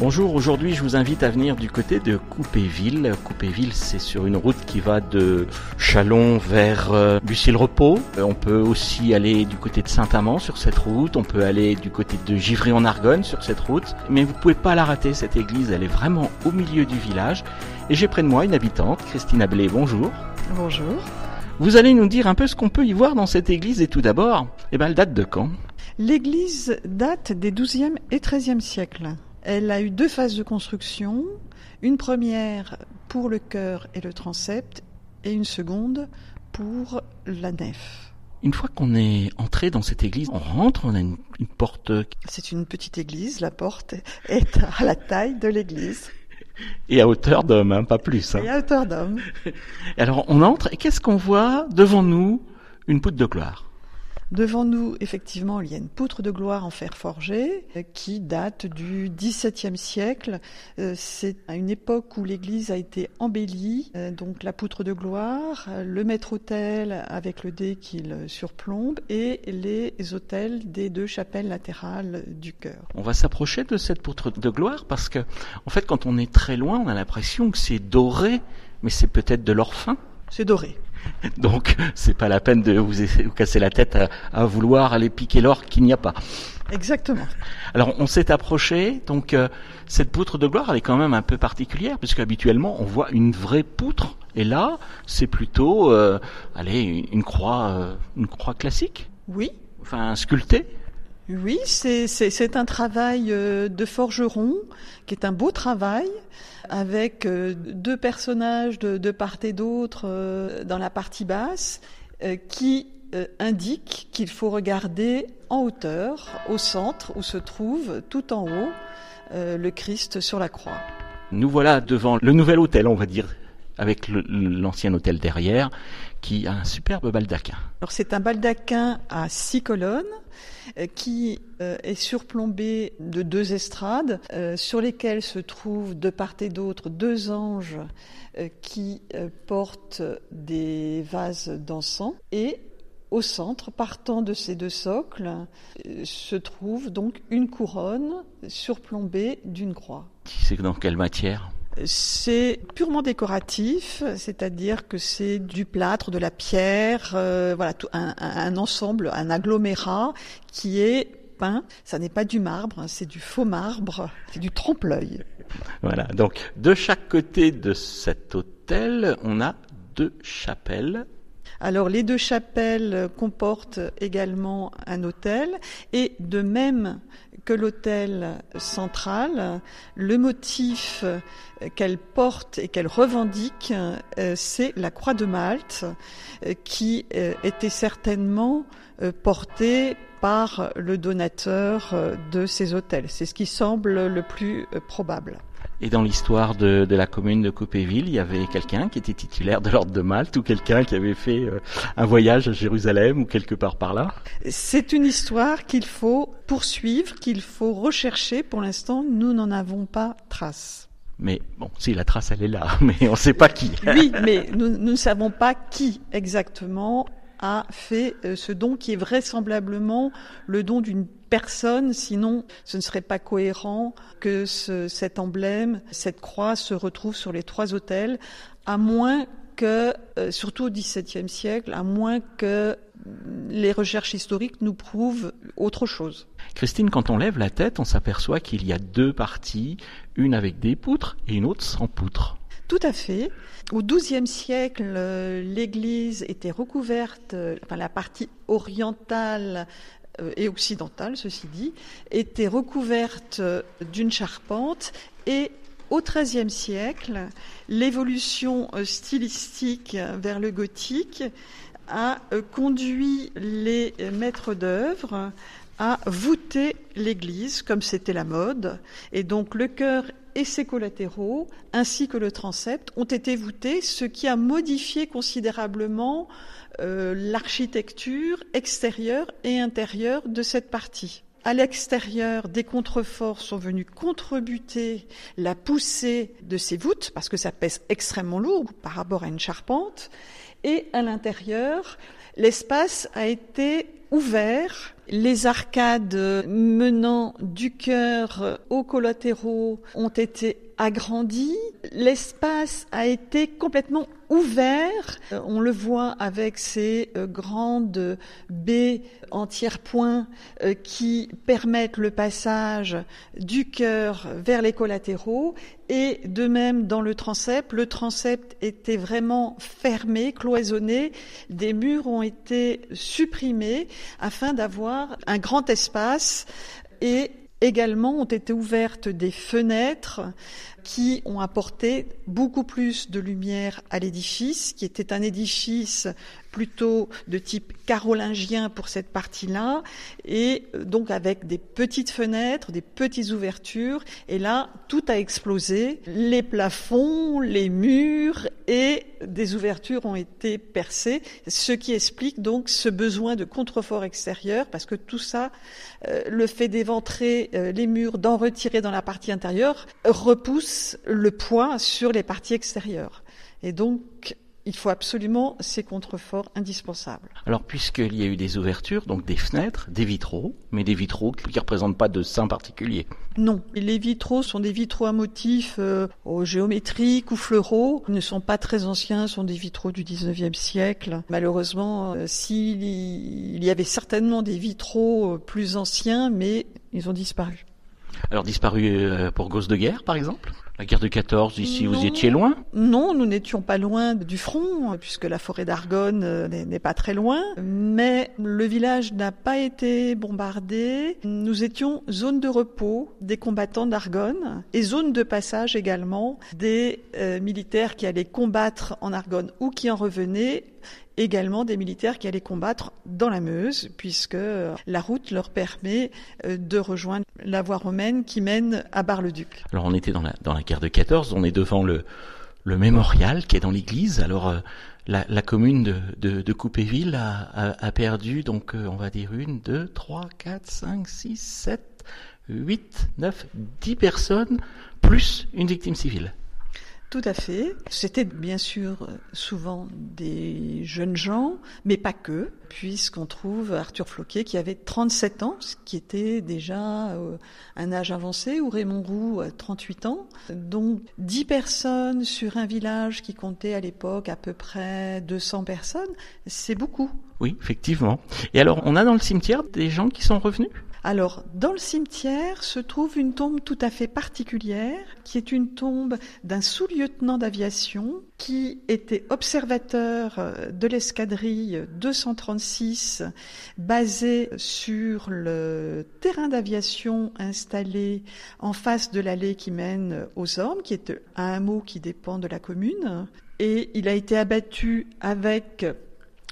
Bonjour, aujourd'hui je vous invite à venir du côté de Coupéville. Coupéville c'est sur une route qui va de Chalon vers euh, Bussy-le-Repos. Euh, on peut aussi aller du côté de Saint-Amand sur cette route, on peut aller du côté de Givry-en-Argonne sur cette route. Mais vous pouvez pas la rater, cette église elle est vraiment au milieu du village. Et j'ai près de moi une habitante, Christine Ablé, bonjour. Bonjour. Vous allez nous dire un peu ce qu'on peut y voir dans cette église et tout d'abord, eh ben, elle date de quand? L'église date des 12e et 13e siècles. Elle a eu deux phases de construction, une première pour le chœur et le transept et une seconde pour la nef. Une fois qu'on est entré dans cette église, on rentre, on a une, une porte. C'est une petite église, la porte est à la taille de l'église. Et à hauteur d'homme, hein, pas plus. Hein. Et à hauteur d'homme. Alors on entre et qu'est-ce qu'on voit devant nous? Une poutre de gloire. Devant nous, effectivement, il y a une poutre de gloire en fer forgé euh, qui date du XVIIe siècle. Euh, c'est à une époque où l'église a été embellie. Euh, donc la poutre de gloire, le maître-autel avec le dé qu'il surplombe et les autels des deux chapelles latérales du chœur. On va s'approcher de cette poutre de gloire parce que, en fait, quand on est très loin, on a l'impression que c'est doré, mais c'est peut-être de l'or fin. C'est doré. Donc, c'est pas la peine de vous, vous casser la tête à, à vouloir aller piquer l'or qu'il n'y a pas. Exactement. Alors, on s'est approché. Donc, euh, cette poutre de gloire, elle est quand même un peu particulière, puisque habituellement, on voit une vraie poutre. Et là, c'est plutôt, euh, allez, une croix, euh, une croix classique. Oui. Enfin, sculptée. Oui, c'est un travail euh, de forgeron qui est un beau travail avec euh, deux personnages de, part et d'autre euh, dans la partie basse qui indiquent qu'il faut regarder en hauteur, au centre, où se trouve tout en haut le Christ sur la croix. Nous voilà devant le nouvel hôtel, on va dire, avec l'ancien hôtel derrière, qui a un superbe baldaquin. Alors c'est un baldaquin à six colonnes qui euh, est surplombé de deux estrades euh, sur lesquelles se trouvent de part et d'autre deux anges euh, qui portent des vases d'encens et au centre, partant de ces deux socles, se trouve donc une couronne surplombée d'une croix. C'est dans quelle matière? C'est purement décoratif, c'est-à-dire que c'est du plâtre, de la pierre, euh, voilà, tout, un, un, ensemble, un agglomérat qui est peint. Ça n'est pas du marbre, hein, c'est du faux marbre, c'est du trompe-l'œil. Voilà. Donc, de chaque côté de cet hôtel, on a deux chapelles alors les deux chapelles comportent également un hôtel et de même que l'hôtel central, le motif qu'elle porte et qu'elle revendique, euh, c'est la croix de Malte euh, qui euh, était certainement portée par le donateur de ces hôtels. C'est ce qui semble le plus probable. Et dans l'histoire de, de, la commune de Coupéville, il y avait quelqu'un qui était titulaire de l'ordre de Malte ou quelqu'un qui avait fait euh, un voyage à Jérusalem ou quelque part par là C'est une histoire qu'il faut poursuivre, qu'il faut rechercher. Pour l'instant, nous n'en avons pas trace. Mais bon, si la trace elle est là, mais on ne sait pas qui. oui, mais nous, nous ne savons pas qui exactement a fait euh, ce don qui est vraisemblablement le don d'une personne, sinon ce ne serait pas cohérent que ce, cet emblème, cette croix se retrouve sur les trois autels, à moins que, euh, surtout au XVIIe siècle, à moins que les recherches historiques nous prouvent autre chose. Christine, quand on lève la tête, on s'aperçoit qu'il y a deux parties, une avec des poutres et une autre sans poutres. Tout à fait. Au XIIe siècle, euh, l'église était recouverte, euh, enfin la partie orientale euh, et occidentale, ceci dit, était recouverte d'une charpente et au XIIIe siècle, l'évolution stylistique vers le gothique a conduit les maîtres d'œuvre à voûter l'église comme c'était la mode. Et donc le chœur et ses collatéraux, ainsi que le transept, ont été voûtés, ce qui a modifié considérablement euh, l'architecture extérieure et intérieure de cette partie. à l'extérieur, des contreforts sont venus contrebuter la poussée de ces voûtes, parce que ça pèse extrêmement lourd par rapport à une charpente. Et à l'intérieur, l'espace a été ouvert. Les arcades menant du cœur aux collatéraux ont été agrandi, l'espace a été complètement ouvert. Euh, on le voit avec ces euh, grandes baies en tiers-point euh, qui permettent le passage du cœur vers les collatéraux. Et de même dans le transept, le transept était vraiment fermé, cloisonné. Des murs ont été supprimés afin d'avoir un grand espace et Également ont été ouvertes des fenêtres qui ont apporté beaucoup plus de lumière à l'édifice, qui était un édifice plutôt de type carolingien pour cette partie-là, et donc avec des petites fenêtres, des petites ouvertures, et là, tout a explosé. Les plafonds, les murs et des ouvertures ont été percées, ce qui explique donc ce besoin de contrefort extérieur, parce que tout ça, euh, le fait d'éventrer euh, les murs, d'en retirer dans la partie intérieure, repousse le poids sur les parties extérieures. Et donc, il faut absolument ces contreforts indispensables. Alors, puisqu'il y a eu des ouvertures, donc des fenêtres, des vitraux, mais des vitraux qui ne représentent pas de saint particulier. Non, les vitraux sont des vitraux à motifs euh, géométriques ou fleuraux. Ils ne sont pas très anciens, sont des vitraux du 19e siècle. Malheureusement, euh, s'il il y avait certainement des vitraux euh, plus anciens, mais ils ont disparu. Alors disparu euh, pour cause de guerre, par exemple la guerre de 14, ici, vous étiez loin? Non, nous n'étions pas loin du front, puisque la forêt d'Argonne euh, n'est pas très loin. Mais le village n'a pas été bombardé. Nous étions zone de repos des combattants d'Argonne et zone de passage également des euh, militaires qui allaient combattre en Argonne ou qui en revenaient également des militaires qui allaient combattre dans la Meuse, puisque la route leur permet euh, de rejoindre la voie romaine qui mène à Bar-le-Duc. Alors on était dans la, dans la guerre de 14, on est devant le, mémorial qui est dans l'église. Alors euh, la, commune de, Coupéville a, a, a, perdu, donc euh, on va dire une, deux, trois, quatre, cinq, six, sept, huit, neuf, dix personnes, plus une victime civile. Tout à fait. C'était bien sûr souvent des jeunes gens, mais pas que, puisqu'on trouve Arthur Floquet qui avait 37 ans, ce qui était déjà euh, un âge avancé, ou Raymond Roux 38 ans. Donc 10 personnes sur un village qui comptait à l'époque à peu près 200 personnes, c'est beaucoup. Oui, effectivement. Et alors, on a dans le cimetière des gens qui sont revenus? Alors, dans le cimetière se trouve une tombe tout à fait particulière, qui est une tombe d'un sous-lieutenant d'aviation qui était observateur euh, de l'escadrille 236 basé sur le terrain d'aviation installé en face de l'allée qui mène aux Ormes, qui est un hameau qui dépend de la commune. Et il a été abattu avec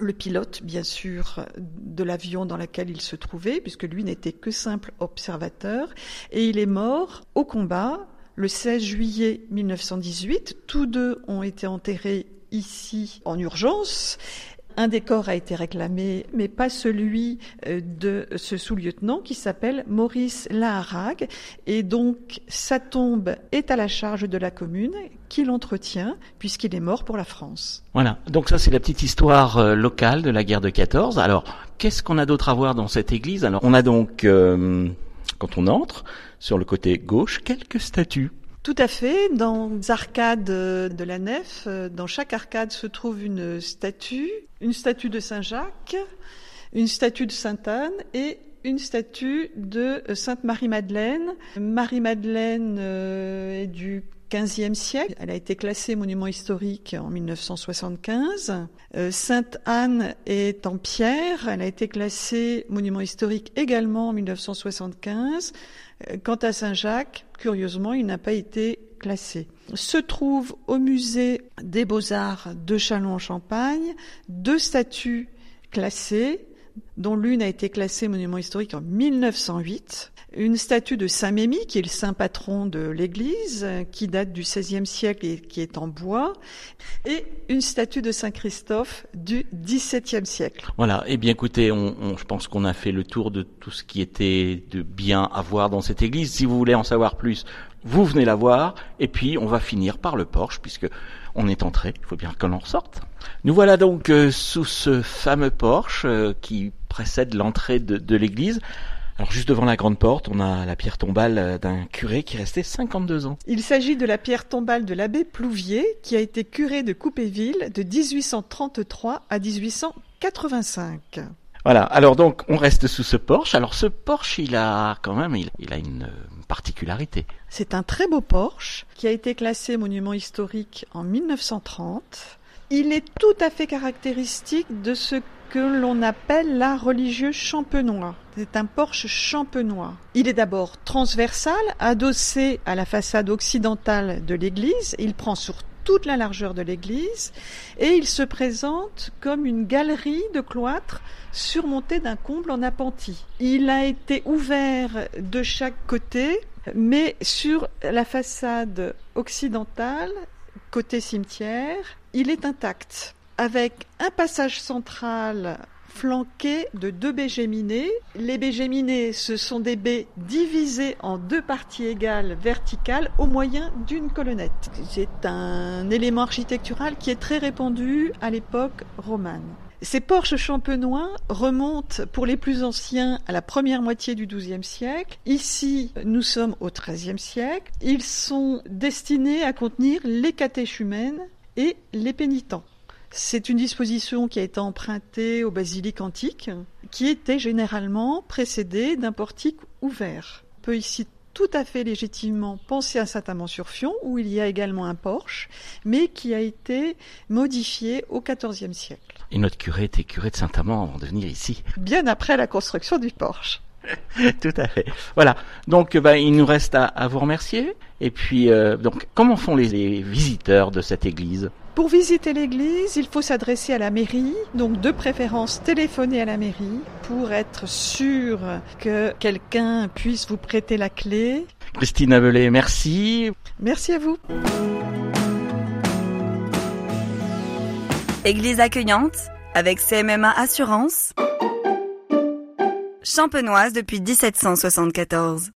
le pilote, bien sûr, de l'avion dans lequel il se trouvait, puisque lui n'était que simple observateur, et il est mort au combat le 16 juillet 1918. Tous deux ont été enterrés ici en urgence un décor a été réclamé, mais pas celui euh, de ce sous-lieutenant qui s'appelle Maurice Laharag. Et donc, sa tombe est à la charge de la commune qui l'entretient puisqu'il est mort pour la France. Voilà. Donc ça, c'est la petite histoire euh, locale de la guerre de 14. Alors, qu'est-ce qu'on a d'autre à voir dans cette église? Alors, on a donc, euh, quand on entre, sur le côté gauche, quelques statues tout à fait. Dans les arcades de la nef, euh, dans chaque arcade se trouve une statue, une statue de Saint Jacques, une statue de Sainte Anne et une statue de Sainte Marie-Madeleine. Marie-Madeleine euh, est du 15e siècle. Elle a été classée monument historique en 1975. Euh, Sainte Anne est en pierre. Elle a été classée monument historique également en 1975. Euh, quant à Saint-Jacques, curieusement, il n'a pas été classé. Se trouve au musée des beaux-arts de Châlons-en-Champagne deux statues classées dont l'une a été classée monument historique en 1908. Une statue de Saint Mémy, qui est le saint patron de l'église, qui date du XVIe siècle et qui est en bois, et une statue de Saint Christophe du XVIIe siècle. Voilà. Eh bien, écoutez, on, je pense qu'on a fait le tour de tout ce qui était de bien à voir dans cette église. Si vous voulez en savoir plus, vous venez la voir, et puis on va finir par le porche, puisque on est entré, il faut bien qu'on en ressorte. Nous voilà donc euh, sous ce fameux porche euh, qui précède l'entrée de, de l'église. Alors juste devant la grande porte, on a la pierre tombale euh, d'un curé qui restait 52 ans. Il s'agit de la pierre tombale de l'abbé Plouvier, qui a été curé de Coupéville de 1833 à 1885. Voilà, alors donc on reste sous ce porche. Alors ce porche, il a quand même, il, a une particularité. C'est un très beau porche qui a été classé monument historique en 1930. Il est tout à fait caractéristique de ce que l'on appelle l'art religieux champenois. C'est un porche champenois. Il est d'abord transversal, adossé à la façade occidentale de l'église. Il prend sur toute la largeur de l'église et il se présente comme une galerie de cloître surmontée d'un comble en appentis. Il a été ouvert de chaque côté, mais sur la façade occidentale, côté cimetière, il est intact avec un passage central flanqué de deux baies. Les baies ce sont des baies divisées en deux parties égales verticales au moyen d'une colonnette. C'est un élément architectural qui est très répandu à l'époque romane. Ces porches champenois remontent pour les plus anciens à la première moitié du XIIe siècle. Ici, nous sommes au XIIIe siècle. Ils sont destinés à contenir les catéchumènes et les pénitents. C'est une disposition qui a été empruntée aux basiliques antiques, qui était généralement précédée d'un portique ouvert. On peut ici tout à fait légitimement penser à Saint-Amand-sur-Fion, où il y a également un porche, mais qui a été modifié au XIVe siècle. Et notre curé était curé de Saint-Amand avant de venir ici. Bien après la construction du porche. Tout à fait. Voilà. Donc, bah, il nous reste à, à vous remercier. Et puis, euh, donc, comment font les, les visiteurs de cette église? Pour visiter l'église, il faut s'adresser à la mairie, donc de préférence téléphoner à la mairie pour être sûr que quelqu'un puisse vous prêter la clé. Christine Abelet, merci. Merci à vous. Église accueillante avec CMMA Assurance. Champenoise depuis 1774.